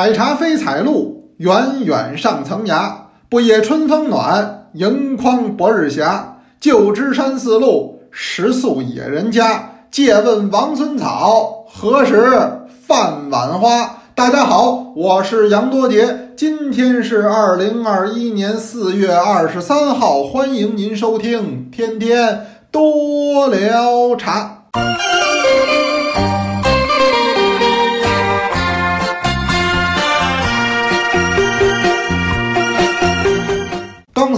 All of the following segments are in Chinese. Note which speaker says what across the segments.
Speaker 1: 采茶非采露，远远上层崖。不夜春风暖，盈眶薄日霞。旧知山寺路，食宿野人家。借问王孙草，何时饭碗花？大家好，我是杨多杰，今天是二零二一年四月二十三号，欢迎您收听《天天多聊茶》。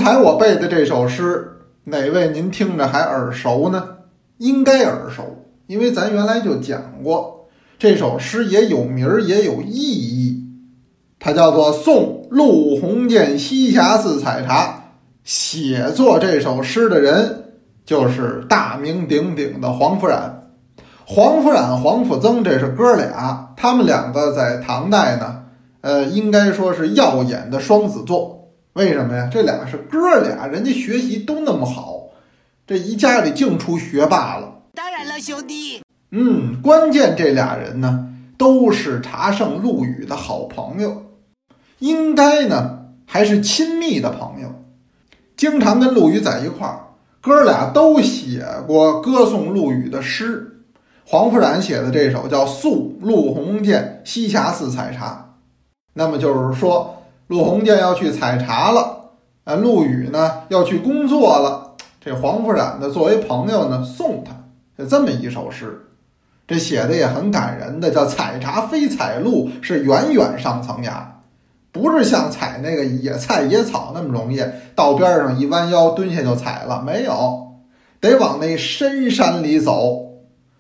Speaker 1: 才我背的这首诗，哪位您听着还耳熟呢？应该耳熟，因为咱原来就讲过，这首诗也有名儿，也有意义。它叫做《送陆鸿渐西霞寺采茶》，写作这首诗的人就是大名鼎鼎的黄甫冉。黄甫冉、黄甫曾这是哥俩，他们两个在唐代呢，呃，应该说是耀眼的双子座。为什么呀？这俩是哥俩，人家学习都那么好，这一家里净出学霸了。
Speaker 2: 当然了，兄弟。
Speaker 1: 嗯，关键这俩人呢，都是茶圣陆羽的好朋友，应该呢还是亲密的朋友，经常跟陆羽在一块儿。哥俩都写过歌颂陆羽的诗，黄甫冉写的这首叫《宿陆鸿渐西峡寺采茶》，那么就是说。陆鸿渐要去采茶了，啊，陆羽呢要去工作了。这黄甫冉呢，作为朋友呢，送他，就这么一首诗，这写的也很感人的，叫“采茶非采露，是远远上层崖”，不是像采那个野菜野草那么容易，到边上一弯腰蹲下就采了，没有，得往那深山里走，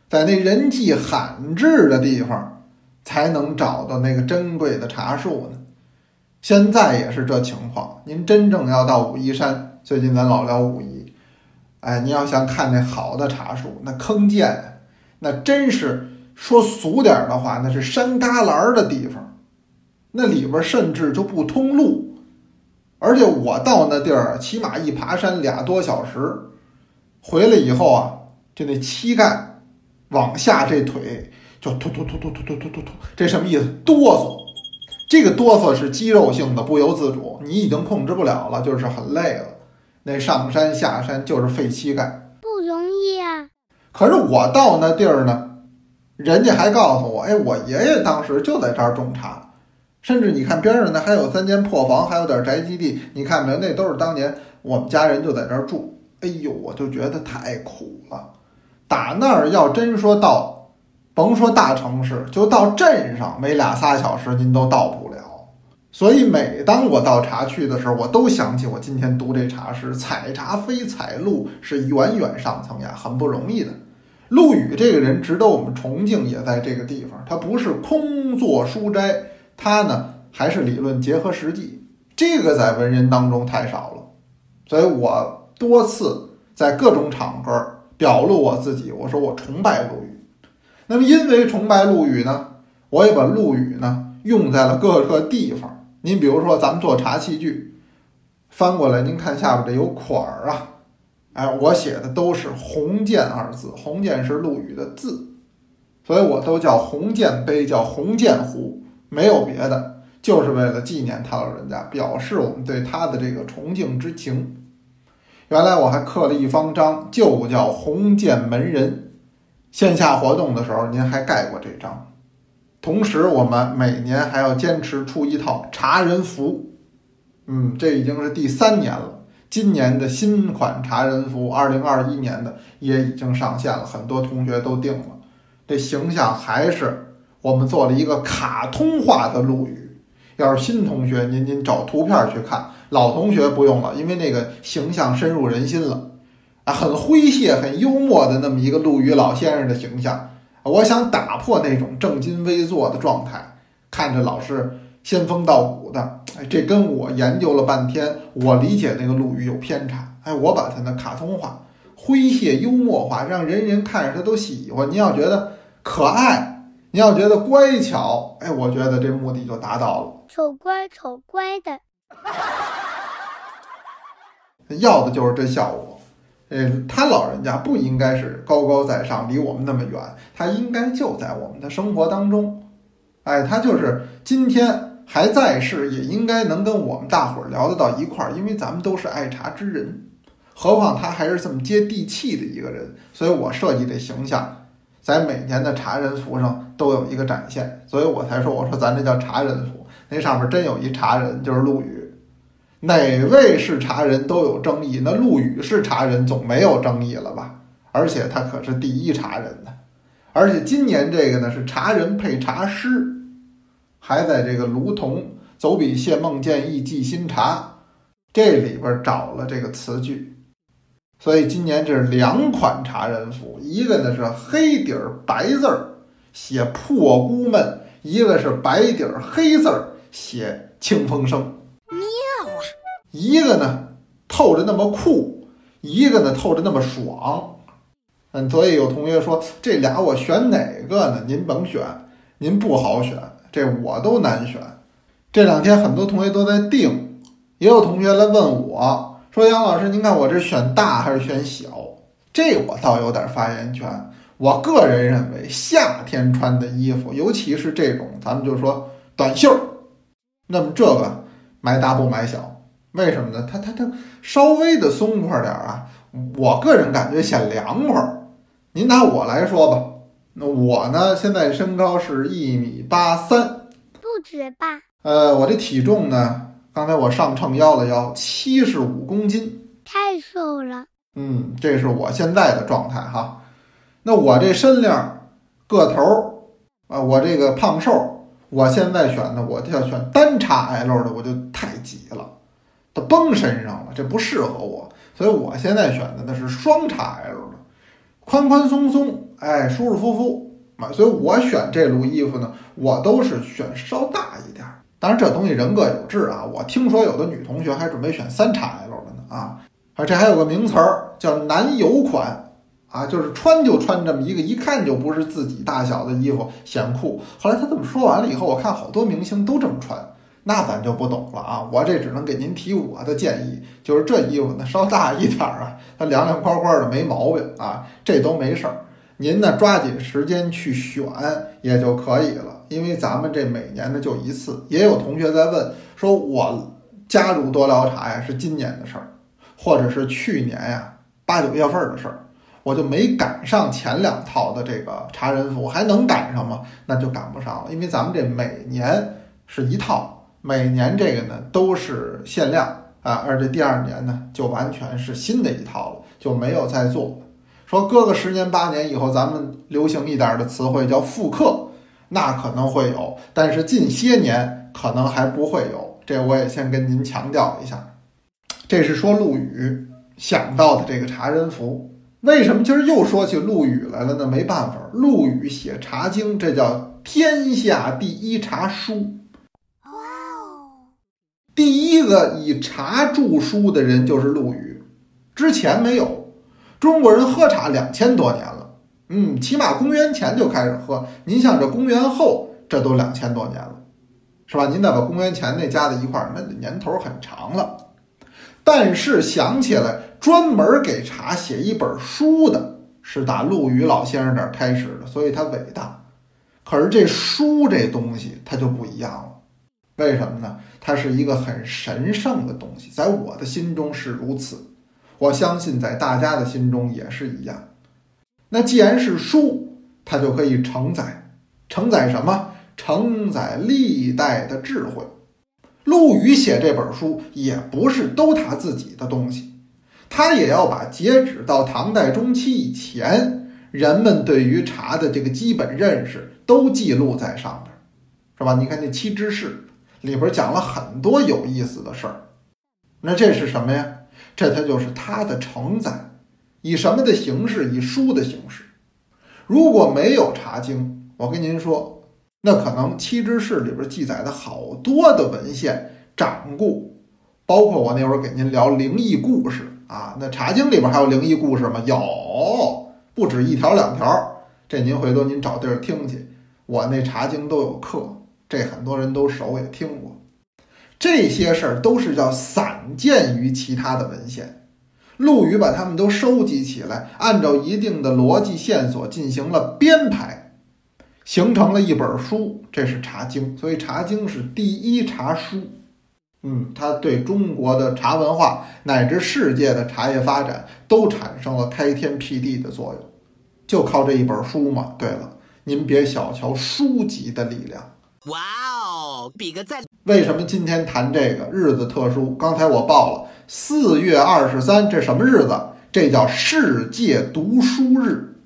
Speaker 1: 在那人迹罕至的地方，才能找到那个珍贵的茶树呢。现在也是这情况。您真正要到武夷山，最近咱老聊武夷，哎，您要想看那好的茶树，那坑涧，那真是说俗点的话，那是山旮旯的地方，那里边甚至就不通路。而且我到那地儿，起码一爬山俩多小时，回来以后啊，就那膝盖往下这腿就突突突突突突突突突，这什么意思？哆嗦。这个哆嗦是肌肉性的，不由自主，你已经控制不了了，就是很累了。那上山下山就是费膝盖，
Speaker 3: 不容易啊。
Speaker 1: 可是我到那地儿呢，人家还告诉我，哎，我爷爷当时就在这儿种茶，甚至你看边上呢还有三间破房，还有点宅基地，你看没有？那都是当年我们家人就在这儿住。哎呦，我就觉得太苦了。打那儿要真说到。甭说大城市，就到镇上，没俩仨小时您都到不了。所以每当我到茶区的时候，我都想起我今天读这茶诗：“采茶非采露，是远远上层呀，很不容易的。”陆羽这个人值得我们崇敬，也在这个地方。他不是空作书斋，他呢还是理论结合实际。这个在文人当中太少了，所以我多次在各种场合表露我自己，我说我崇拜陆羽。那么，因为崇拜陆羽呢，我也把陆羽呢用在了各个地方。您比如说，咱们做茶器具，翻过来，您看下边这有款儿啊，哎，我写的都是“鸿渐”二字，“鸿渐”是陆羽的字，所以我都叫鸿渐杯，叫鸿渐壶，没有别的，就是为了纪念他老人家，表示我们对他的这个崇敬之情。原来我还刻了一方章，就叫“鸿渐门人”。线下活动的时候，您还盖过这张。同时，我们每年还要坚持出一套茶人服，嗯，这已经是第三年了。今年的新款茶人服，二零二一年的也已经上线了，很多同学都订了。这形象还是我们做了一个卡通化的陆羽。要是新同学，您您找图片去看；老同学不用了，因为那个形象深入人心了。啊，很诙谐、很幽默的那么一个陆羽老先生的形象，我想打破那种正襟危坐的状态，看着老是仙风道骨的。哎，这跟我研究了半天，我理解那个陆羽有偏差。哎，我把他那卡通化、诙谐幽默化，让人人看着他都喜欢。你要觉得可爱，你要觉得乖巧，哎，我觉得这目的就达到了。
Speaker 3: 丑乖丑乖的，
Speaker 1: 要的就是这效果。呃，他老人家不应该是高高在上，离我们那么远，他应该就在我们的生活当中。哎，他就是今天还在世，也应该能跟我们大伙儿聊得到一块儿，因为咱们都是爱茶之人。何况他还是这么接地气的一个人，所以我设计这形象，在每年的茶人符上都有一个展现，所以我才说，我说咱这叫茶人符，那上面真有一茶人，就是陆羽。哪位是茶人都有争议，那陆羽是茶人总没有争议了吧？而且他可是第一茶人呢。而且今年这个呢是茶人配茶师，还在这个卢仝走笔谢孟建议寄新茶这里边找了这个词句，所以今年这是两款茶人符，一个呢是黑底儿白字儿写破孤闷，一个是白底儿黑字儿写清风生。一个呢透着那么酷，一个呢透着那么爽，嗯，所以有同学说这俩我选哪个呢？您甭选，您不好选，这我都难选。这两天很多同学都在定，也有同学来问我说：“杨老师，您看我这选大还是选小？”这我倒有点发言权。我个人认为，夏天穿的衣服，尤其是这种咱们就说短袖，那么这个买大不买小。为什么呢？它它它稍微的松快点儿啊，我个人感觉显凉快儿。您拿我来说吧，那我呢现在身高是一米八三，
Speaker 3: 不止吧？
Speaker 1: 呃，我这体重呢，刚才我上秤腰了腰，七十五公斤，
Speaker 3: 太瘦了。
Speaker 1: 嗯，这是我现在的状态哈。那我这身量、个头儿啊，我这个胖瘦，我现在选的，我就要选单叉 L 的，我就太挤了。它崩身上了，这不适合我，所以我现在选的那是双叉 L 的，宽宽松松，哎，舒舒服服啊。所以我选这路衣服呢，我都是选稍大一点。当然这东西人各有志啊。我听说有的女同学还准备选三叉 L 的呢啊，啊，这还有个名词儿叫男友款啊，就是穿就穿这么一个，一看就不是自己大小的衣服，显酷。后来他这么说完了以后，我看好多明星都这么穿。那咱就不懂了啊！我这只能给您提我的建议，就是这衣服呢稍大一点儿啊，它凉凉快快的没毛病啊，这都没事儿。您呢抓紧时间去选也就可以了，因为咱们这每年呢就一次。也有同学在问，说我加入多聊茶呀是今年的事儿，或者是去年呀八九月份的事儿，我就没赶上前两套的这个茶人服，还能赶上吗？那就赶不上了，因为咱们这每年是一套。每年这个呢都是限量啊，而这第二年呢就完全是新的一套了，就没有再做。说搁个十年八年以后，咱们流行一点的词汇叫复刻，那可能会有，但是近些年可能还不会有。这我也先跟您强调一下。这是说陆羽想到的这个茶人符。为什么今儿又说起陆羽来了呢？没办法，陆羽写《茶经》，这叫天下第一茶书。第一个以茶著书的人就是陆羽，之前没有。中国人喝茶两千多年了，嗯，起码公元前就开始喝。您像这公元后，这都两千多年了，是吧？您再把公元前那加在一块儿，那年头很长了。但是想起来，专门给茶写一本书的，是打陆羽老先生这儿开始的，所以他伟大。可是这书这东西，它就不一样了。为什么呢？它是一个很神圣的东西，在我的心中是如此，我相信在大家的心中也是一样。那既然是书，它就可以承载，承载什么？承载历代的智慧。陆羽写这本书也不是都他自己的东西，他也要把截止到唐代中期以前人们对于茶的这个基本认识都记录在上面，是吧？你看那七知识。里边讲了很多有意思的事儿，那这是什么呀？这它就是它的承载，以什么的形式？以书的形式。如果没有《茶经》，我跟您说，那可能七知事里边记载的好多的文献掌故，包括我那会儿给您聊灵异故事啊，那《茶经》里边还有灵异故事吗？有，不止一条两条。这您回头您找地儿听去，我那《茶经》都有课。这很多人都熟，也听过，这些事儿都是叫散见于其他的文献。陆羽把他们都收集起来，按照一定的逻辑线索进行了编排。形成了一本书，这是《茶经》，所以《茶经》是第一茶书。嗯，它对中国的茶文化乃至世界的茶叶发展都产生了开天辟地的作用，就靠这一本书嘛。对了，您别小瞧书籍的力量。
Speaker 2: 哇哦，比个赞！
Speaker 1: 为什么今天谈这个日子特殊？刚才我报了四月二十三，这什么日子？这叫世界读书日。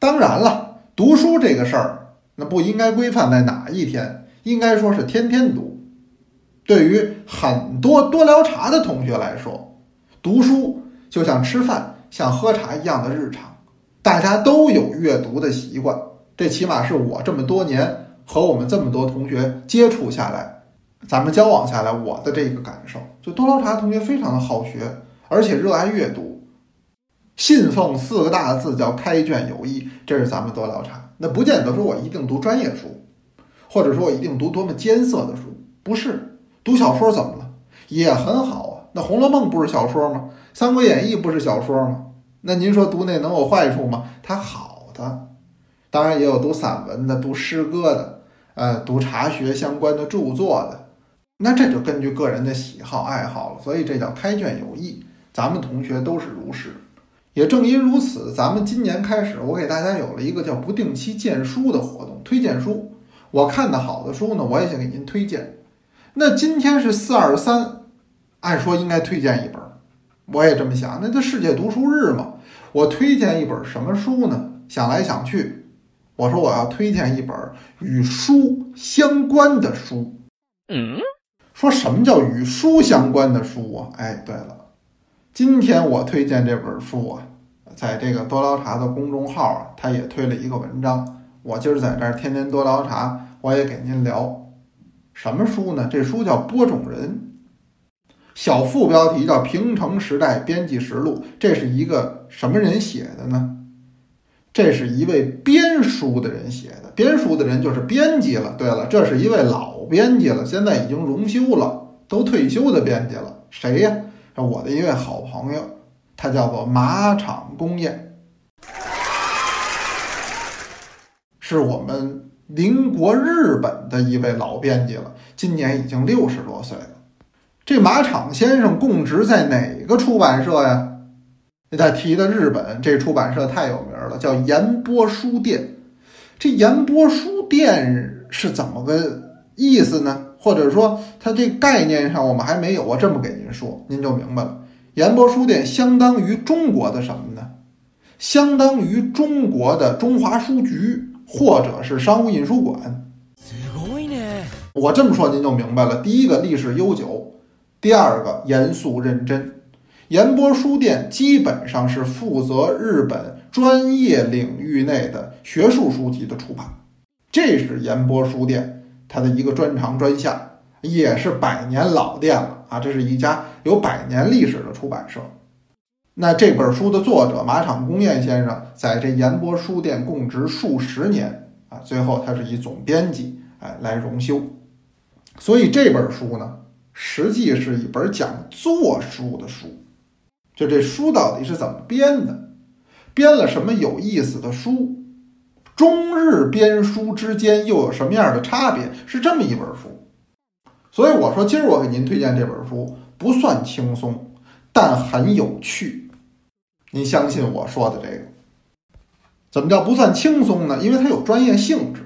Speaker 1: 当然了，读书这个事儿，那不应该规范在哪一天，应该说是天天读。对于很多多聊茶的同学来说，读书就像吃饭、像喝茶一样的日常，大家都有阅读的习惯。这起码是我这么多年和我们这么多同学接触下来，咱们交往下来我的这个感受。就多聊茶同学非常的好学，而且热爱阅读，信奉四个大字叫开卷有益。这是咱们多聊茶，那不见得说我一定读专业书，或者说我一定读多么艰涩的书，不是。读小说怎么了？也很好啊。那《红楼梦》不是小说吗？《三国演义》不是小说吗？那您说读那能有坏处吗？它好的，当然也有读散文的、读诗歌的，呃，读茶学相关的著作的。那这就根据个人的喜好爱好了。所以这叫开卷有益。咱们同学都是如是。也正因如此，咱们今年开始，我给大家有了一个叫不定期荐书的活动，推荐书。我看的好的书呢，我也想给您推荐。那今天是四二三，按说应该推荐一本，我也这么想。那这世界读书日嘛，我推荐一本什么书呢？想来想去，我说我要推荐一本与书相关的书。嗯，说什么叫与书相关的书啊？哎，对了，今天我推荐这本书啊，在这个多聊茶的公众号啊，他也推了一个文章。我今儿在这儿天天多聊茶，我也给您聊。什么书呢？这书叫《播种人》，小副标题叫《平成时代编辑实录》。这是一个什么人写的呢？这是一位编书的人写的。编书的人就是编辑了。对了，这是一位老编辑了，现在已经荣休了，都退休的编辑了。谁呀？我的一位好朋友，他叫做马场公彦，是我们。邻国日本的一位老编辑了，今年已经六十多岁了。这马场先生供职在哪个出版社呀？他提的日本这出版社太有名了，叫岩波书店。这岩波书店是怎么个意思呢？或者说，它这概念上我们还没有。我这么给您说，您就明白了。岩波书店相当于中国的什么呢？相当于中国的中华书局。或者是商务印书馆，我这么说您就明白了。第一个历史悠久，第二个严肃认真。岩波书店基本上是负责日本专业领域内的学术书籍的出版，这是岩波书店它的一个专长专项，也是百年老店了啊！这是一家有百年历史的出版社。那这本书的作者马场公彦先生在这岩波书店供职数十年啊，最后他是以总编辑哎来荣休，所以这本书呢，实际是一本讲作书的书。就这书到底是怎么编的，编了什么有意思的书，中日编书之间又有什么样的差别，是这么一本书。所以我说今儿我给您推荐这本书不算轻松，但很有趣。您相信我说的这个？怎么叫不算轻松呢？因为它有专业性质。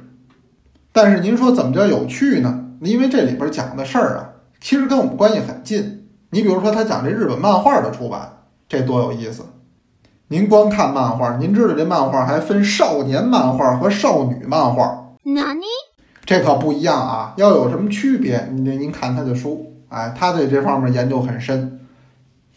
Speaker 1: 但是您说怎么叫有趣呢？因为这里边讲的事儿啊，其实跟我们关系很近。你比如说，他讲这日本漫画的出版，这多有意思！您光看漫画，您知道这漫画还分少年漫画和少女漫画？
Speaker 3: 哪里？
Speaker 1: 这可不一样啊！要有什么区别？您您看他的书，哎，他对这方面研究很深。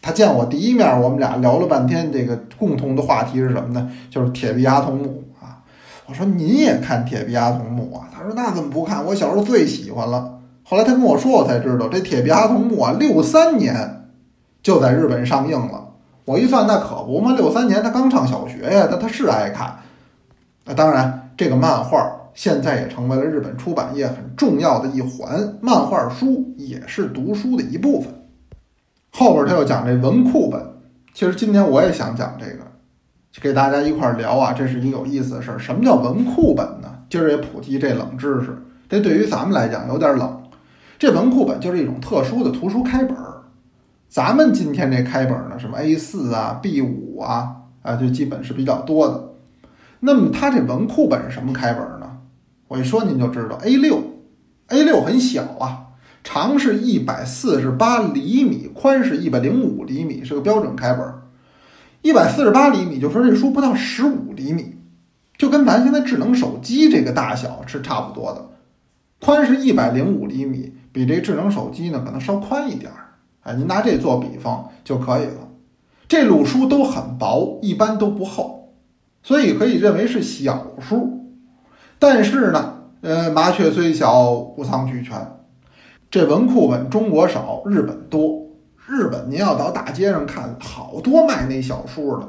Speaker 1: 他见我第一面，我们俩聊了半天，这个共同的话题是什么呢？就是《铁臂阿童木》啊。我说您也看《铁臂阿童木》啊？他说那怎么不看？我小时候最喜欢了。后来他跟我说，我才知道这《铁臂阿童木》啊，六三年就在日本上映了。我一算，那可不嘛，六三年他刚上小学呀，他他是爱看。那当然，这个漫画现在也成为了日本出版业很重要的一环，漫画书也是读书的一部分。后边他又讲这文库本，其实今天我也想讲这个，给大家一块儿聊啊，这是一个有意思的事儿。什么叫文库本呢？今儿也普及这冷知识，这对于咱们来讲有点冷。这文库本就是一种特殊的图书开本。咱们今天这开本呢，什么 A 四啊、B 五啊，啊，就基本是比较多的。那么它这文库本是什么开本呢？我一说您就知道，A 六，A 六很小啊，长是一百四十八厘米，宽是一百零五厘米，是个标准开本儿。一百四十八厘米，就说这书不到十五厘米，就跟咱现在智能手机这个大小是差不多的。宽是一百零五厘米，比这智能手机呢可能稍宽一点儿。哎，您拿这做比方就可以了。这鲁书都很薄，一般都不厚，所以可以认为是小书。但是呢，呃，麻雀虽小，五脏俱全。这文库本中国少，日本多。日本您要到大街上看，好多卖那小书的。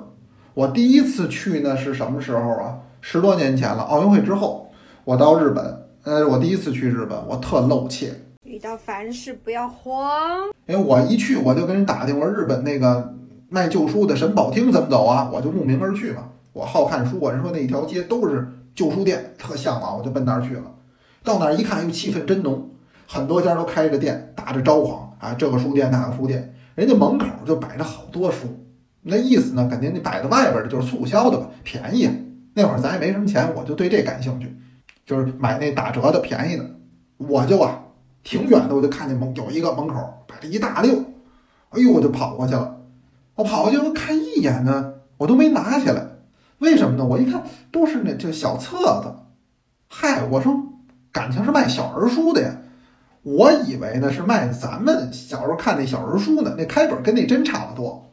Speaker 1: 我第一次去呢是什么时候啊？十多年前了，奥运会之后，我到日本。呃，我第一次去日本，我特露怯。
Speaker 4: 遇到凡事不要慌，
Speaker 1: 因为我一去我就跟人打听，我说日本那个卖旧书的神保町怎么走啊？我就慕名而去嘛。我好看书，我人说那一条街都是旧书店，特向往，我就奔那儿去了。到那儿一看，哟，气氛真浓，很多家都开着店，打着招呼啊，这个书店那个书店，人家门口就摆着好多书，那意思呢，肯定你摆在外边的就是促销的吧，便宜。那会儿咱也没什么钱，我就对这感兴趣，就是买那打折的便宜的，我就啊。挺远的，我就看见门有一个门口摆着一大溜，哎呦，我就跑过去了。我跑过去，我看一眼呢，我都没拿起来。为什么呢？我一看都是那这小册子。嗨，我说感情是卖小人书的呀。我以为呢是卖咱们小时候看那小人书呢，那开本跟那真差不多。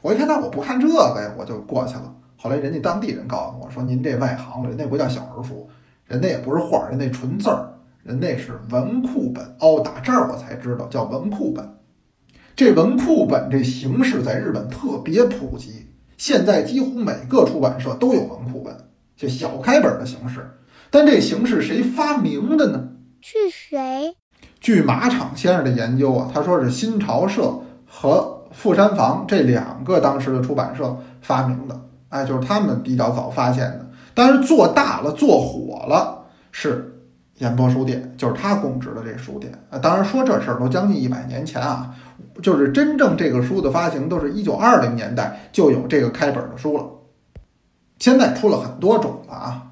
Speaker 1: 我一看，那我不看这个呀，我就过去了。后来人家当地人告诉我说：“您这外行了，人那不叫小人书，人那也不是画，人那纯字儿。”人那是文库本哦，打这儿我才知道叫文库本。这文库本这形式在日本特别普及，现在几乎每个出版社都有文库本，就小开本的形式。但这形式谁发明的呢？
Speaker 3: 是谁？
Speaker 1: 据马场先生的研究啊，他说是新潮社和富山房这两个当时的出版社发明的。哎，就是他们比较早发现的。但是做大了、做火了是。演播书店就是他供职的这书店啊，当然说这事儿都将近一百年前啊，就是真正这个书的发行都是一九二零年代就有这个开本的书了，现在出了很多种了啊。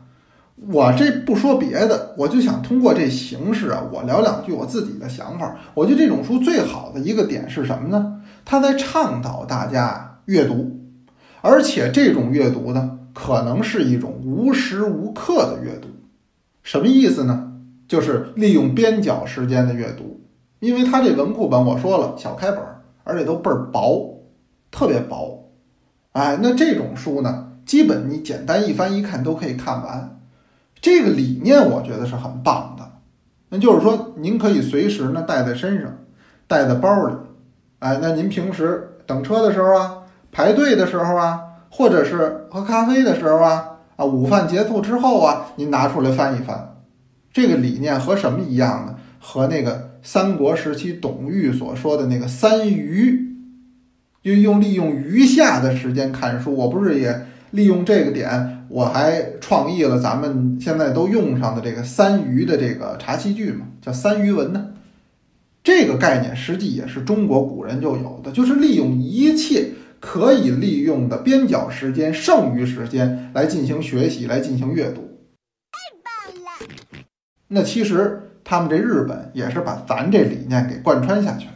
Speaker 1: 我这不说别的，我就想通过这形式啊，我聊两句我自己的想法。我觉得这种书最好的一个点是什么呢？它在倡导大家阅读，而且这种阅读呢，可能是一种无时无刻的阅读，什么意思呢？就是利用边角时间的阅读，因为它这文库本我说了小开本，而且都倍儿薄，特别薄。哎，那这种书呢，基本你简单一翻一看都可以看完。这个理念我觉得是很棒的。那就是说，您可以随时呢带在身上，带在包里。哎，那您平时等车的时候啊，排队的时候啊，或者是喝咖啡的时候啊，啊，午饭结束之后啊，您拿出来翻一翻。这个理念和什么一样呢？和那个三国时期董玉所说的那个三余，就用利用余下的时间看书。我不是也利用这个点，我还创意了咱们现在都用上的这个三余的这个茶器具嘛，叫三余文呢。这个概念实际也是中国古人就有的，就是利用一切可以利用的边角时间、剩余时间来进行学习、来进行阅读。那其实他们这日本也是把咱这理念给贯穿下去了。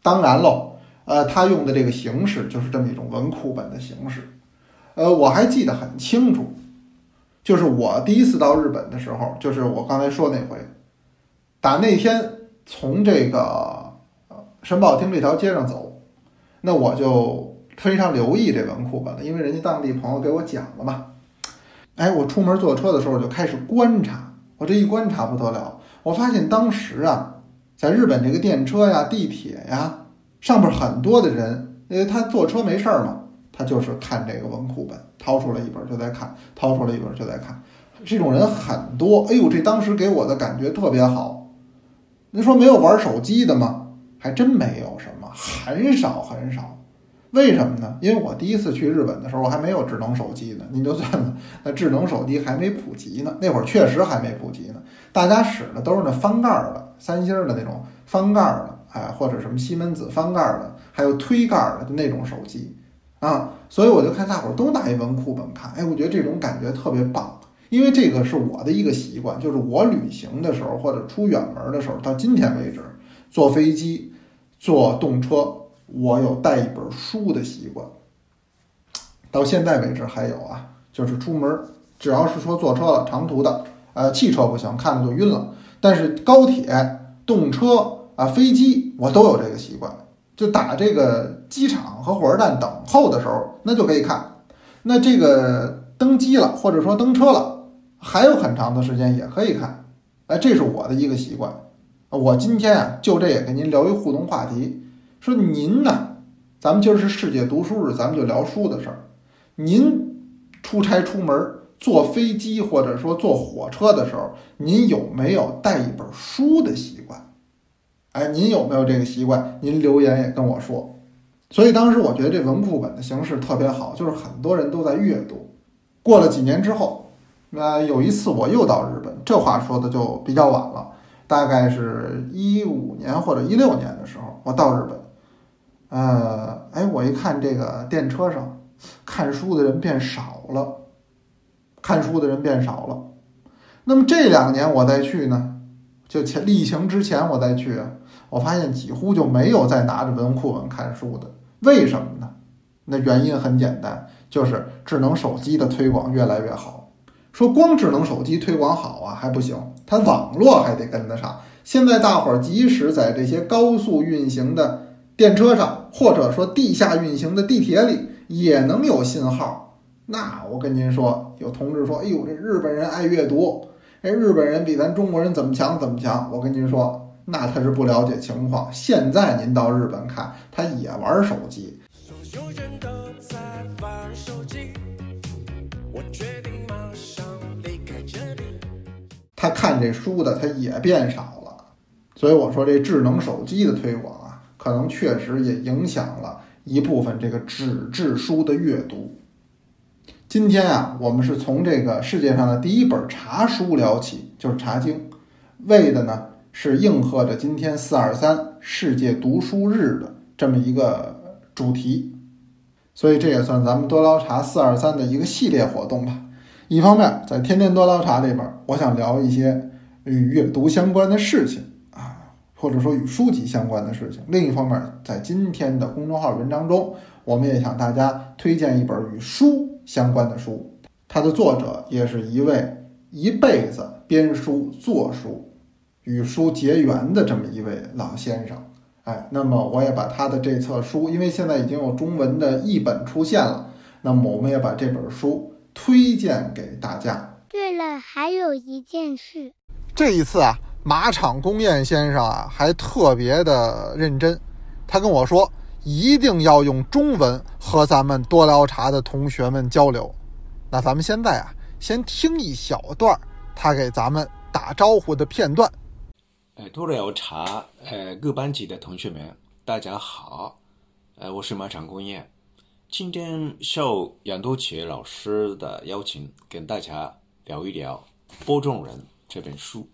Speaker 1: 当然喽，呃，他用的这个形式就是这么一种文库本的形式。呃，我还记得很清楚，就是我第一次到日本的时候，就是我刚才说那回，打那天从这个神保町这条街上走，那我就非常留意这文库本了，因为人家当地朋友给我讲了嘛。哎，我出门坐车的时候就开始观察。我这一观察不得了，我发现当时啊，在日本这个电车呀、地铁呀上边很多的人，因为他坐车没事儿嘛，他就是看这个文库本，掏出来一本就在看，掏出来一本就在看，这种人很多。哎呦，这当时给我的感觉特别好。您说没有玩手机的吗？还真没有什么，很少很少。为什么呢？因为我第一次去日本的时候，我还没有智能手机呢。您就算，那智能手机还没普及呢，那会儿确实还没普及呢。大家使的都是那翻盖的，三星的那种翻盖的，哎，或者什么西门子翻盖的，还有推盖的那种手机啊。所以我就看大伙儿都拿一文库本看，哎，我觉得这种感觉特别棒。因为这个是我的一个习惯，就是我旅行的时候或者出远门的时候，到今天为止，坐飞机、坐动车，我有带一本书的习惯。到现在为止还有啊，就是出门只要是说坐车了，长途的，呃，汽车不行，看着就晕了。但是高铁、动车啊、飞机，我都有这个习惯。就打这个机场和火车站等候的时候，那就可以看。那这个登机了，或者说登车了，还有很长的时间也可以看。哎，这是我的一个习惯。我今天啊，就这也跟您聊一互动话题，说您呢，咱们今儿是世界读书日，咱们就聊书的事儿。您出差出门坐飞机或者说坐火车的时候，您有没有带一本书的习惯？哎，您有没有这个习惯？您留言也跟我说。所以当时我觉得这文库本的形式特别好，就是很多人都在阅读。过了几年之后，那有一次我又到日本，这话说的就比较晚了，大概是一五年或者一六年的时候，我到日本。呃，哎，我一看这个电车上。看书的人变少了，看书的人变少了。那么这两年我再去呢，就前疫情之前我再去，我发现几乎就没有再拿着文库本看书的。为什么呢？那原因很简单，就是智能手机的推广越来越好。说光智能手机推广好啊还不行，它网络还得跟得上。现在大伙儿即使在这些高速运行的电车上，或者说地下运行的地铁里。也能有信号，那我跟您说，有同志说，哎呦，这日本人爱阅读，哎，日本人比咱中国人怎么强怎么强？我跟您说，那他是不了解情况。现在您到日本看，他也玩手机。他看这书的他也变少了，所以我说这智能手机的推广，可能确实也影响了。一部分这个纸质书的阅读。今天啊，我们是从这个世界上的第一本茶书聊起，就是《茶经》，为的呢是应和着今天四二三世界读书日的这么一个主题，所以这也算咱们多捞茶四二三的一个系列活动吧。一方面，在天天多捞茶里边，我想聊一些与阅读相关的事情。或者说与书籍相关的事情。另一方面，在今天的公众号文章中，我们也向大家推荐一本与书相关的书。它的作者也是一位一辈子编书、做书、与书结缘的这么一位老先生。哎，那么我也把他的这册书，因为现在已经有中文的译本出现了，那么我们也把这本书推荐给大家。
Speaker 3: 对了，还有一件事，
Speaker 1: 这一次啊。马场公彦先生啊，还特别的认真。他跟我说，一定要用中文和咱们多聊茶的同学们交流。那咱们现在啊，先听一小段他给咱们打招呼的片段。
Speaker 5: 哎，多聊茶，呃，各班级的同学们，大家好。呃，我是马场公彦，今天受杨多奇老师的邀请，跟大家聊一聊《播种人》这本书。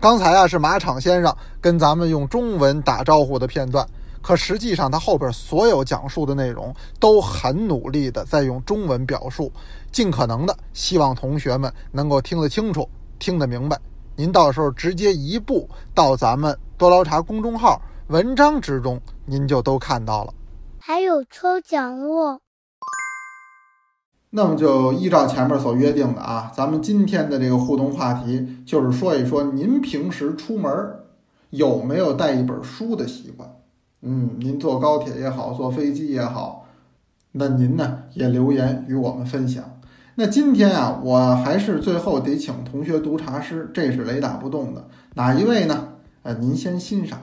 Speaker 1: 刚才啊是马场先生跟咱们用中文打招呼的片段，可实际上他后边所有讲述的内容都很努力的在用中文表述，尽可能的希望同学们能够听得清楚、听得明白。您到时候直接一步到咱们多捞茶公众号文章之中，您就都看到了。
Speaker 3: 还有抽奖哦。
Speaker 1: 那么就依照前面所约定的啊，咱们今天的这个互动话题就是说一说您平时出门有没有带一本书的习惯？嗯，您坐高铁也好，坐飞机也好，那您呢也留言与我们分享。那今天啊，我还是最后得请同学读茶诗，这是雷打不动的。哪一位呢？呃，您先欣赏。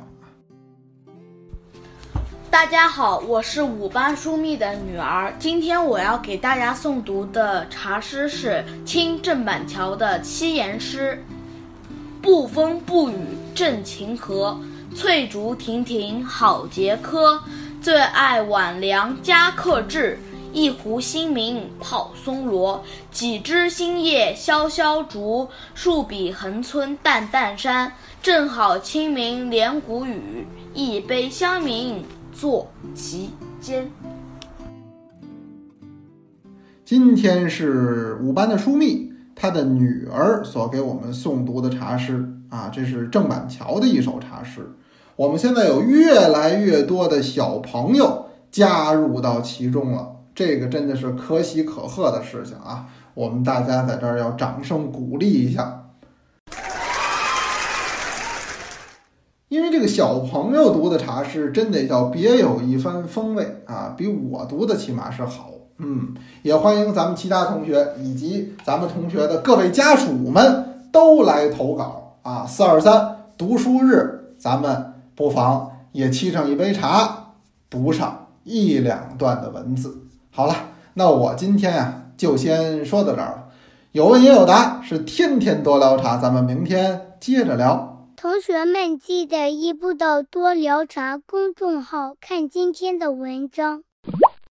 Speaker 6: 大家好，我是五班书蜜的女儿。今天我要给大家诵读的茶诗是清郑板桥的七言诗：不风不雨正晴和，翠竹亭亭好节柯。最爱晚凉加客至。一壶新茗泡松萝，几枝新叶萧萧竹，数笔横村淡淡山。正好清明连谷雨，一杯香茗坐其间。
Speaker 1: 今天是五班的舒密，他的女儿所给我们诵读的茶诗啊，这是郑板桥的一首茶诗。我们现在有越来越多的小朋友加入到其中了。这个真的是可喜可贺的事情啊！我们大家在这儿要掌声鼓励一下，因为这个小朋友读的茶诗真得叫别有一番风味啊，比我读的起码是好。嗯，也欢迎咱们其他同学以及咱们同学的各位家属们都来投稿啊！四二三读书日，咱们不妨也沏上一杯茶，读上一两段的文字。好了，那我今天呀就先说到这儿了。有问也有答，是天天多聊茶，咱们明天接着聊。
Speaker 3: 同学们记得一步到多聊茶公众号看今天的文章。